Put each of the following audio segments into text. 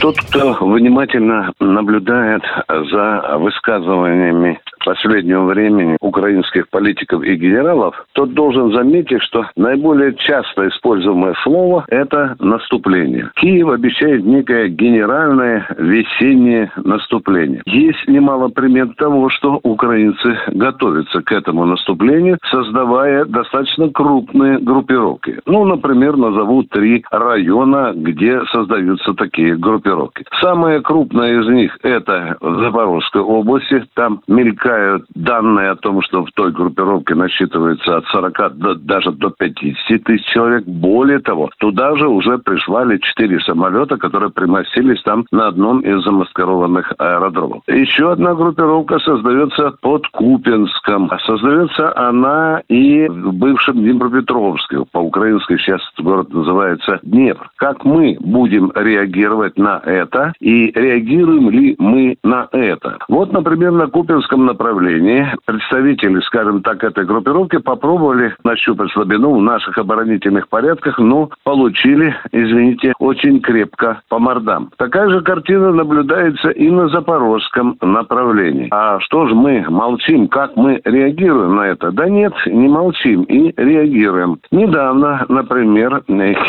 Тот, кто внимательно наблюдает за высказываниями последнего времени украинских политиков и генералов, тот должен заметить, что наиболее часто используемое слово – это наступление. Киев обещает некое генеральное весеннее наступление. Есть немало примет того, что украинцы готовятся к этому наступлению, создавая достаточно крупные группировки. Ну, например, назову три района, где создаются такие группировки. Самая крупная из них – это в Запорожской области. Там возникают данные о том, что в той группировке насчитывается от 40 до, даже до 50 тысяч человек. Более того, туда же уже пришвали 4 самолета, которые примостились там на одном из замаскированных аэродромов. Еще одна группировка создается под Купинском. Создается она и в бывшем Днепропетровске. По-украински сейчас город называется Днепр. Как мы будем реагировать на это и реагируем ли мы на это? Вот, например, на Купинском направлении представители, скажем так, этой группировки попробовали нащупать слабину в наших оборонительных порядках, но получили, извините, очень крепко по мордам. Такая же картина наблюдается и на запорожском направлении. А что же мы молчим? Как мы реагируем на это? Да нет, не молчим и реагируем. Недавно, например,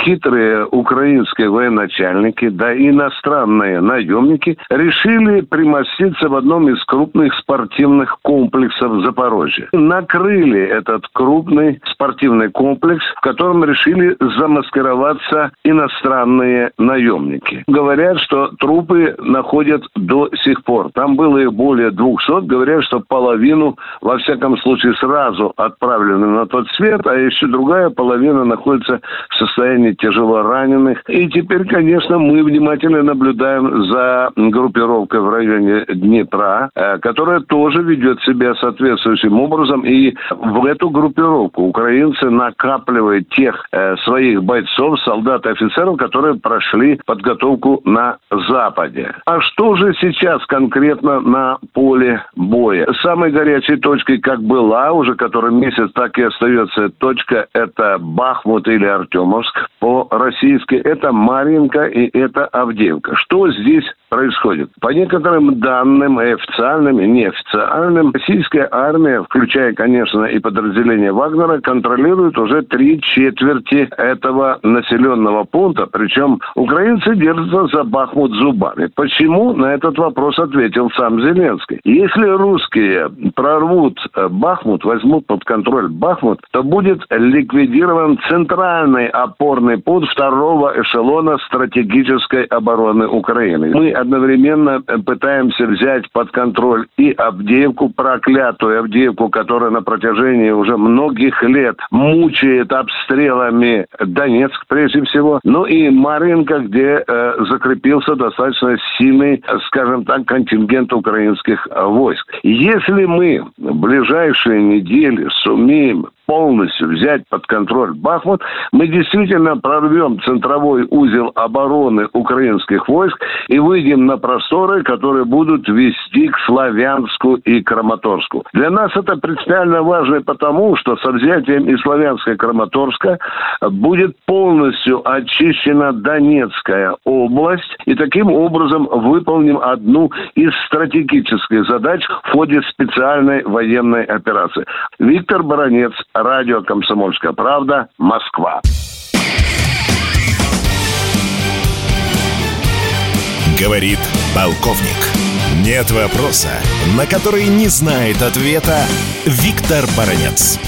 хитрые украинские военачальники, да и иностранные наемники решили примоститься в одном из крупных спортивных комплексов Запорожья. Накрыли этот крупный спортивный комплекс, в котором решили замаскироваться иностранные наемники. Говорят, что трупы находят до сих пор. Там было их более 200. Говорят, что половину, во всяком случае, сразу отправлены на тот свет, а еще другая половина находится в состоянии тяжело раненых. И теперь, конечно, мы внимательно наблюдаем за группировкой в районе Днепра, э, которая тоже ведет себя соответствующим образом. И в эту группировку украинцы накапливают тех э, своих бойцов, солдат и офицеров, которые прошли подготовку на Западе. А что же сейчас конкретно на поле боя? Самой горячей точкой, как была уже который месяц, так и остается точка, это Бахмут или Артемовск по-российски. Это Маринка и это Авдеевка. Что здесь происходит? По некоторым данным, официальным и неофициальным, российская армия, включая, конечно, и подразделение Вагнера, контролирует уже три четверти этого населенного пункта. Причем украинцы держатся за Бахмут зубами. Почему? На этот вопрос ответил сам Зеленский. Если русские прорвут э, Бахмут, возьмут под контроль Бахмут, то будет ликвидирован центральный опорный пункт второго эшелона стратегической обороны Украины. Мы одновременно э, пытаемся взять под контроль и Авдеевку, проклятую Авдеевку, которая на протяжении уже многих лет мучает обстрелами Донецк прежде всего, ну и Маринка, где э, закрепился достаточно сильный, скажем так, контингент украинских войск. Если мы в ближайшие недели сумеем полностью взять под контроль Бахмут, мы действительно прорвем центровой узел обороны украинских войск и выйдем на просторы, которые будут вести к Славянску и Краматорску. Для нас это принципиально важно потому, что со взятием и Славянска и Краматорска будет полностью очищена Донецкая область, и таким образом выполним одну из стратегических задач в ходе специальной военной операции. Виктор Баранец, Радио «Комсомольская правда», Москва. Говорит полковник. Нет вопроса, на который не знает ответа Виктор Баранец.